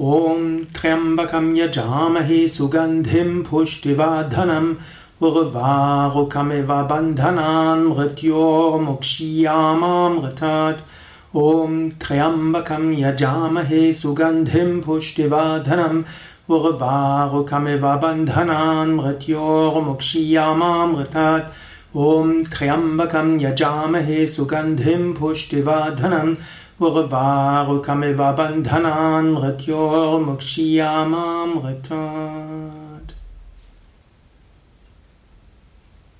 ॐ त्र्यम्बकं यजामहे सुगन्धिं पुष्टिवाधनम् उर्वारुकमिव बन्धनान् मृत्योर्मुक्ष्यामामृतात्। ॐ त्र्यम्बकं यजामहे सुगन्धिं पुष्टिवाधनम् उर्वारुकमिव बन्धनान् मृत्योर्मुक्ष्यामामृतात्। ॐ त्र्यम्बकं यजामहे सुगन्धिं पुष्टिवाधनम् उर्वारुकमिव बन्धनान् मृत्योर्मुक्ष्यामामृतात्